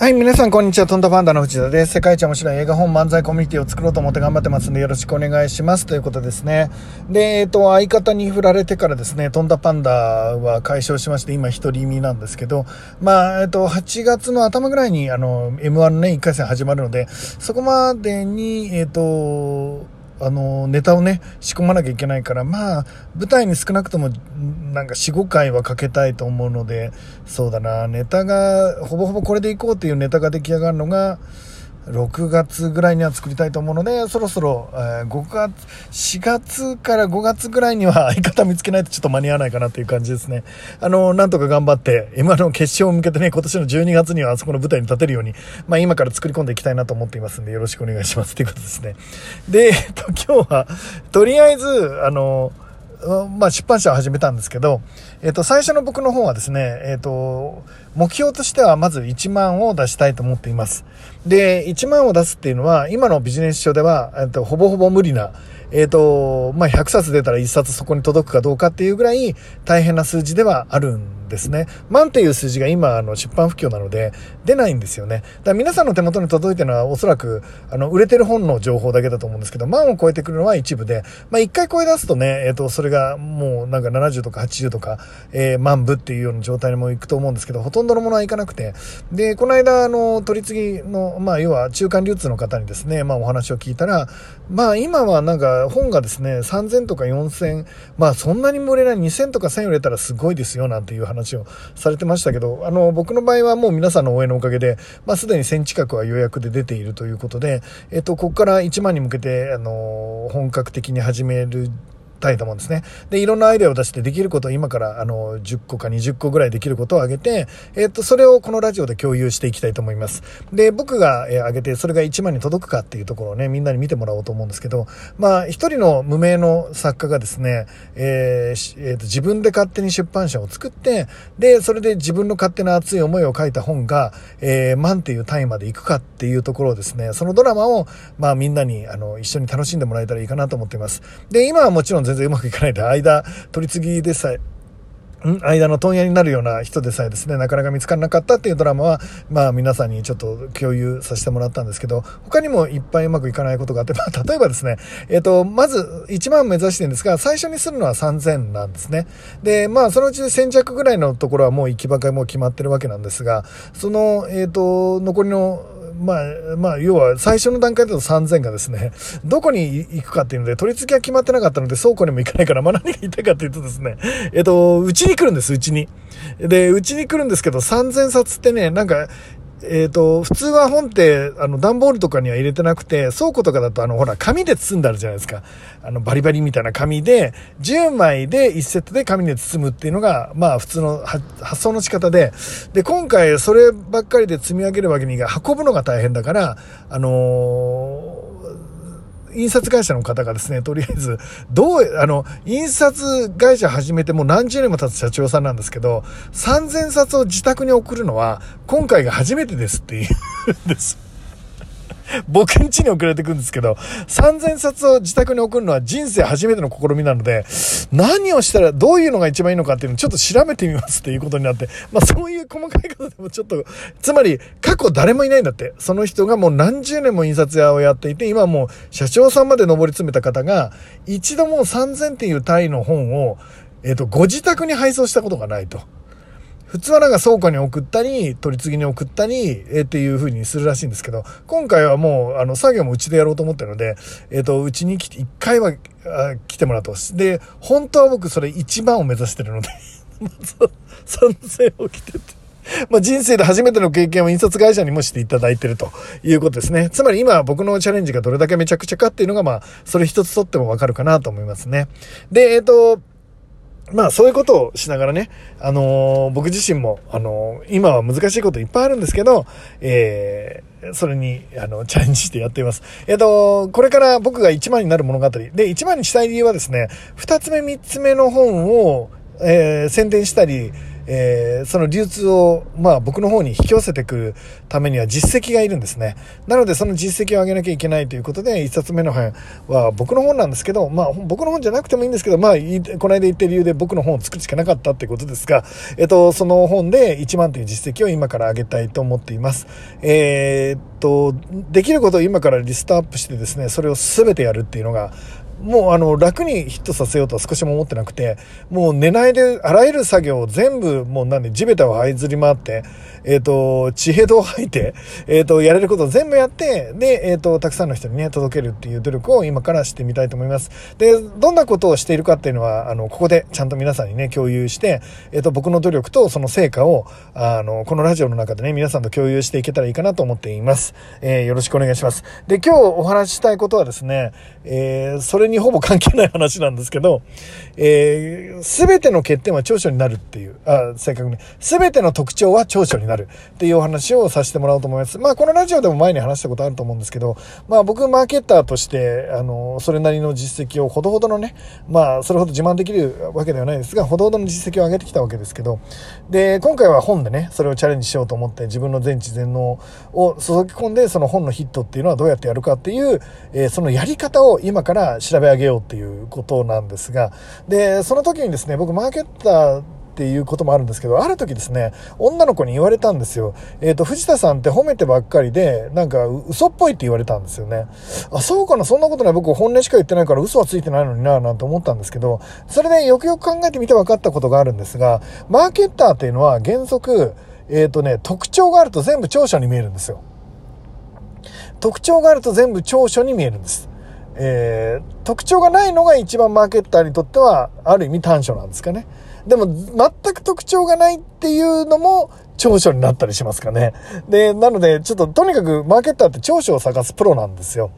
はい、皆さんこんにちは。トントパンダの藤田です。世界一面白い映画本漫才コミュニティを作ろうと思って頑張ってますんでよろしくお願いします。ということですね。で、えっ、と、相方に振られてからですね、トンタパンダは解消しまして、今一人身なんですけど、まあ、えっ、と、8月の頭ぐらいに、あの、M1 のね、1回戦始まるので、そこまでに、えっ、と、あの、ネタをね、仕込まなきゃいけないから、まあ、舞台に少なくとも、なんか4、5回はかけたいと思うので、そうだな、ネタが、ほぼほぼこれでいこうっていうネタが出来上がるのが、6月ぐらいには作りたいと思うので、そろそろ、えー、5月、4月から5月ぐらいには相方見つけないとちょっと間に合わないかなっていう感じですね。あの、なんとか頑張って、今の決勝を向けてね、今年の12月にはあそこの舞台に立てるように、まあ今から作り込んでいきたいなと思っていますんで、よろしくお願いしますということですね。で、えっと、今日は、とりあえず、あの、まあ、出版社を始めたんですけど、えっ、と、最初の僕の方はですね、えっ、と、目標としてはまず1万を出したいと思っています。で、1万を出すっていうのは、今のビジネス書では、えっ、と、ほぼほぼ無理な、えっ、と、まあ、100冊出たら1冊そこに届くかどうかっていうぐらい大変な数字ではあるんですね。万っていう数字が今、あの、出版不況なので出ないんですよね。だから皆さんの手元に届いてるのはおそらく、あの、売れてる本の情報だけだと思うんですけど、万を超えてくるのは一部で、まあ、1回超え出すとね、えっ、と、それがもうなんか70とか80とか、えー、万部っていうような状態にも行くと思うんですけど、ほとんどのものはいかなくて、で、この間、あの、取り次ぎの、まあ、要は中間流通の方にですね、まあ、お話を聞いたら、まあ、今はなんか本がですね、3000とか4000、まあそんなにも売れない2000とか1000売れたらすごいですよなんていう話をされてましたけど、あの、僕の場合はもう皆さんの応援のおかげで、まあすでに1000近くは予約で出ているということで、えっと、ここから1万に向けて、あの、本格的に始めるたいと思うんですね。で、いろんなアイデアを出してできることを今からあの10個か20個ぐらいできることを挙げて、えっと、それをこのラジオで共有していきたいと思います。で、僕が、え挙げてそれが1万に届くかっていうところをね、みんなに見てもらおうと思うんですけど、まあ、一人の無名の作家がですね、えーえー、と自分で勝手に出版社を作って、で、それで自分の勝手な熱い思いを書いた本が、えー、万っていう単位まで行くかっていうところをですね、そのドラマを、まあみんなに、あの、一緒に楽しんでもらえたらいいかなと思っています。で、今はもちろん全然うまくいかないで、間、取り次ぎでさえ、ん？間の問屋になるような人でさえですね、なかなか見つからなかったっていうドラマは、まあ皆さんにちょっと共有させてもらったんですけど、他にもいっぱいうまくいかないことがあって、まあ 例えばですね、えっ、と、まず1万目指してるんですが、最初にするのは3000なんですね。で、まあそのうち1000着ぐらいのところはもう行き場がもう決まってるわけなんですが、その、えっ、と、残りのまあ、まあ、要は最初の段階だと3000がですね、どこに行くかっていうので、取り付けは決まってなかったので、倉庫にも行かないから、まあ何が言いたいかっていうとですね、えっと、うちに来るんです、うちに。で、うちに来るんですけど、3000冊ってね、なんか、えっ、ー、と、普通は本って、あの、段ボールとかには入れてなくて、倉庫とかだと、あの、ほら、紙で包んであるじゃないですか。あの、バリバリみたいな紙で、10枚で1セットで紙で包むっていうのが、まあ、普通の発想の仕方で、で、今回、そればっかりで積み上げるわけにが、運ぶのが大変だから、あのー印刷会社の方がですね、とりあえず、どう、あの、印刷会社始めてもう何十年も経つ社長さんなんですけど、3000冊を自宅に送るのは、今回が初めてですって言うんです。僕ん家に送られてくるんですけど、3000冊を自宅に送るのは人生初めての試みなので、何をしたら、どういうのが一番いいのかっていうのをちょっと調べてみますっていうことになって、まあそういう細かいことでもちょっと、つまり過去誰もいないんだって。その人がもう何十年も印刷屋をやっていて、今もう社長さんまで上り詰めた方が、一度もう3000っていう単位の本を、えっ、ー、と、ご自宅に配送したことがないと。普通はなんか倉庫に送ったり、取り次ぎに送ったり、え、っていう風にするらしいんですけど、今回はもう、あの、作業もうちでやろうと思ってるので、えっ、ー、と、うちに来て、一回は来てもらってほしい。で、本当は僕それ一番を目指してるので まず、3000を来てて。まあ、人生で初めての経験を印刷会社にもしていただいてるということですね。つまり今僕のチャレンジがどれだけめちゃくちゃかっていうのが、まあ、それ一つとってもわかるかなと思いますね。で、えっ、ー、と、まあそういうことをしながらね、あのー、僕自身も、あのー、今は難しいこといっぱいあるんですけど、えー、それに、あの、チャレンジしてやっています。えっ、と、これから僕が1番になる物語。で、1番にしたい理由はですね、2つ目、3つ目の本を、え宣伝したり、えー、その流通を、まあ僕の方に引き寄せてくるためには実績がいるんですね。なのでその実績を上げなきゃいけないということで、1冊目の本は僕の本なんですけど、まあ僕の本じゃなくてもいいんですけど、まあ、この間言ってる理由で僕の本を作るしかなかったってことですが、えっ、と、その本で1万という実績を今から上げたいと思っています。えー、っと、できることを今からリストアップしてですね、それを全てやるっていうのが、もうあの楽にヒットさせようとは少しも思ってなくて、もう寝ないであらゆる作業を全部もうなんで地べたを這いずり回って、えっ、ー、と、地平道を吐いて、えっ、ー、と、やれることを全部やって、で、えっ、ー、と、たくさんの人にね、届けるっていう努力を今からしてみたいと思います。で、どんなことをしているかっていうのは、あの、ここでちゃんと皆さんにね、共有して、えっ、と、僕の努力とその成果を、あの、このラジオの中でね、皆さんと共有していけたらいいかなと思っています。えよろしくお願いします。で、今日お話ししたいことはですね、えそれにほぼ関係ない話なんですけど、えー、全ての欠点は長所になるっていう、あ、正確に、全ての特徴は長所になるっていうお話をさせてもらおうと思います。まあ、このラジオでも前に話したことあると思うんですけど、まあ、僕、マーケッターとして、あの、それなりの実績をほどほどのね、まあ、それほど自慢できるわけではないですが、ほどほどの実績を上げてきたわけですけど、で、今回は本でね、それをチャレンジしようと思って、自分の全知全能を注ぎ込んで、その本のヒットっていうのはどうやってやるかっていう、えー、そのやり方を今から調べ上げようっていうことなんですが、で、その時にですね、僕、マーケッターっていうこともあるんですけど、ある時ですね、女の子に言われたんですよ。えっ、ー、と、藤田さんって褒めてばっかりで、なんか嘘っぽいって言われたんですよね。あ、そうかな、そんなことない。僕本音しか言ってないから嘘はついてないのにな、なんて思ったんですけど、それでよくよく考えてみて分かったことがあるんですが、マーケッターっていうのは原則、えっ、ー、とね、特徴があると全部長所に見えるんですよ。特徴があると全部長所に見えるんです。えー、特徴がないのが一番マーケッターにとってはある意味短所なんですかね。でも全く特徴がないっていうのも長所になったりしますかね。で、なので、ちょっととにかくマーケッターって長所を探すプロなんですよ。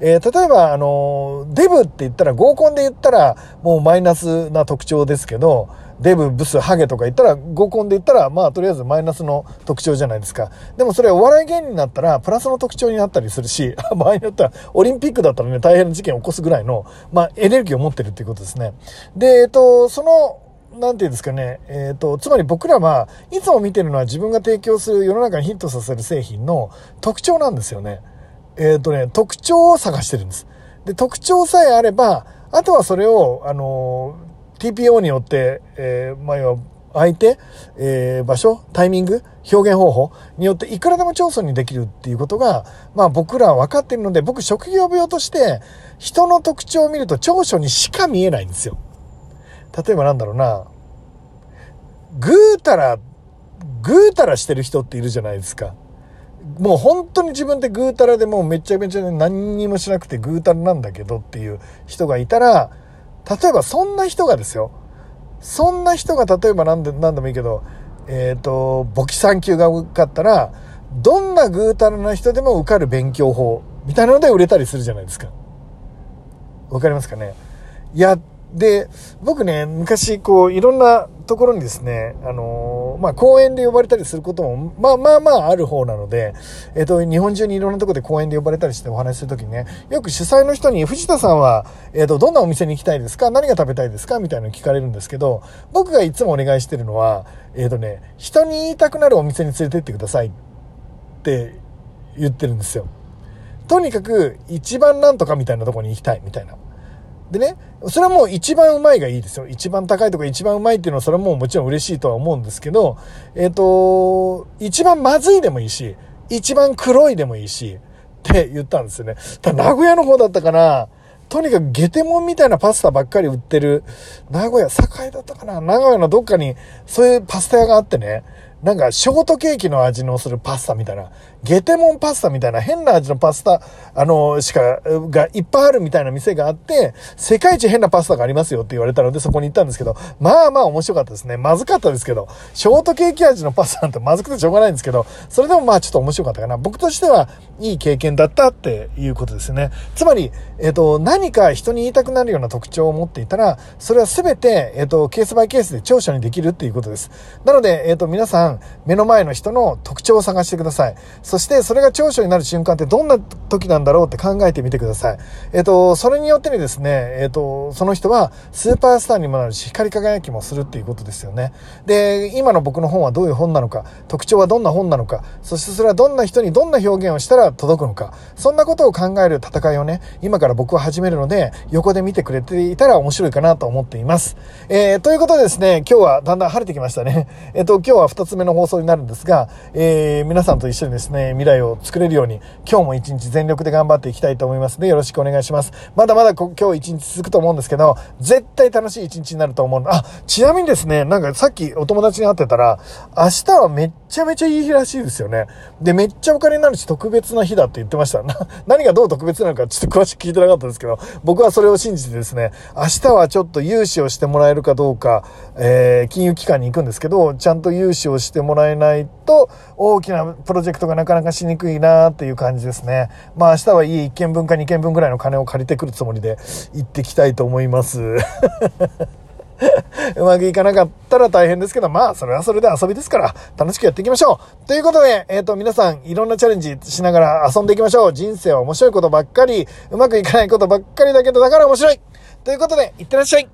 えー、例えば、あの、デブって言ったら合コンで言ったらもうマイナスな特徴ですけど、デブ、ブス、ハゲとか言ったら、合コンで言ったら、まあ、とりあえずマイナスの特徴じゃないですか。でもそれお笑い芸人になったら、プラスの特徴になったりするし、場合によっては、オリンピックだったらね、大変な事件を起こすぐらいの、まあ、エネルギーを持ってるっていうことですね。で、えっと、その、なんていうんですかね、えっ、ー、と、つまり僕らはいつも見てるのは自分が提供する世の中にヒットさせる製品の特徴なんですよね。えっ、ー、とね、特徴を探してるんです。で、特徴さえあれば、あとはそれを、あの、TPO によって、えー、まあ、要は、相手、えー、場所、タイミング、表現方法によっていくらでも調査にできるっていうことが、まあ僕らは分かっているので、僕職業病として人の特徴を見ると長所にしか見えないんですよ。例えばなんだろうな、ぐうたら、ぐうたらしてる人っているじゃないですか。もう本当に自分でぐうたらでもうめちゃめちゃ何にもしなくてぐうたらなんだけどっていう人がいたら、例えばそんな人がですよ。そんな人が例えば何で何でもいいけど、えっ、ー、と、簿記3級が受かったら、どんなぐうたらな人でも受かる勉強法みたいなので売れたりするじゃないですか。わかりますかね？いや、で、僕ね、昔、こう、いろんなところにですね、あのー、まあ、講演で呼ばれたりすることも、まあまあまあある方なので、えっ、と、日本中にいろんなところで講演で呼ばれたりしてお話しするときにね、よく主催の人に、藤田さんは、えっ、と、どんなお店に行きたいですか？何が食べたいですか？みたいなの聞かれるんですけど、僕がいつもお願いしてるのは、えっ、とね、人に言いたくなるお店に連れてってくださいって言ってるんですよ。とにかく、一番なんとかみたいなとこに行きたいみたいな。でね、それはもう一番うまいがいいですよ。一番高いとか一番うまいっていうのはそれはもうもちろん嬉しいとは思うんですけど、えっ、ー、と、一番まずいでもいいし、一番黒いでもいいし、って言ったんですよね。ただ名古屋の方だったかな、とにかくゲテモンみたいなパスタばっかり売ってる、名古屋、栄だったかな名古屋のどっかにそういうパスタ屋があってね、なんかショートケーキの味のするパスタみたいな、ゲテモンパスタみたいな変な味のパスタ、あの、しか、がいっぱいあるみたいな店があって、世界一変なパスタがありますよって言われたのでそこに行ったんですけど、まあまあ面白かったですね。まずかったですけど、ショートケーキ味のパスタなんてまずくてしょうがないんですけど、それでもまあちょっと面白かったかな。僕としてはいい経験だったっていうことですね。つまり、えっ、と、何か人に言いたくなるような特徴を持っていたら、それは全て、えっ、と、ケースバイケースで長所にできるっていうことです。なので、えっ、と、皆さん、間、目の前の人の特徴を探してください。そして、それが長所になる瞬間ってどんな時なんだろうって考えてみてください。えっ、と、それによってにですね、えっ、と、その人はスーパースターにもなるし、光り輝きもするっていうことですよね。で、今の僕の本はどういう本なのか、特徴はどんな本なのか、そしてそれはどんな人にどんな表現をしたら届くのか、そんなことを考える戦いをね、今から僕は始めるので、横で見てくれていたら面白いかなと思っています。えー、ということでですね、今日はだんだん晴れてきましたね。えっ、と、今日は2つ目の放送になるんですが、えー、皆さんと一緒にですね、未来を作れるように、今日も一日全全力で頑張っていきたいと思いますので、よろしくお願いします。まだまだ今日一日続くと思うんですけど、絶対楽しい一日になると思うあ、ちなみにですね、なんかさっきお友達に会ってたら、明日はめっちゃめちゃいい日らしいですよね。で、めっちゃお金になるし特別な日だって言ってました。何がどう特別なのかちょっと詳しく聞いてなかったんですけど、僕はそれを信じてですね、明日はちょっと融資をしてもらえるかどうか、えー、金融機関に行くんですけど、ちゃんと融資をしてもらえないと、大きなプロジェクトがなかなかしにくいなっていう感じですね。まあ明日は家1軒分か2軒分ぐらいの金を借りてくるつもりで行ってきたいと思います。うまくいかなかったら大変ですけど、まあ、それはそれで遊びですから、楽しくやっていきましょう。ということで、えっ、ー、と、皆さん、いろんなチャレンジしながら遊んでいきましょう。人生は面白いことばっかり、うまくいかないことばっかりだけど、だから面白い。ということで、いってらっしゃい。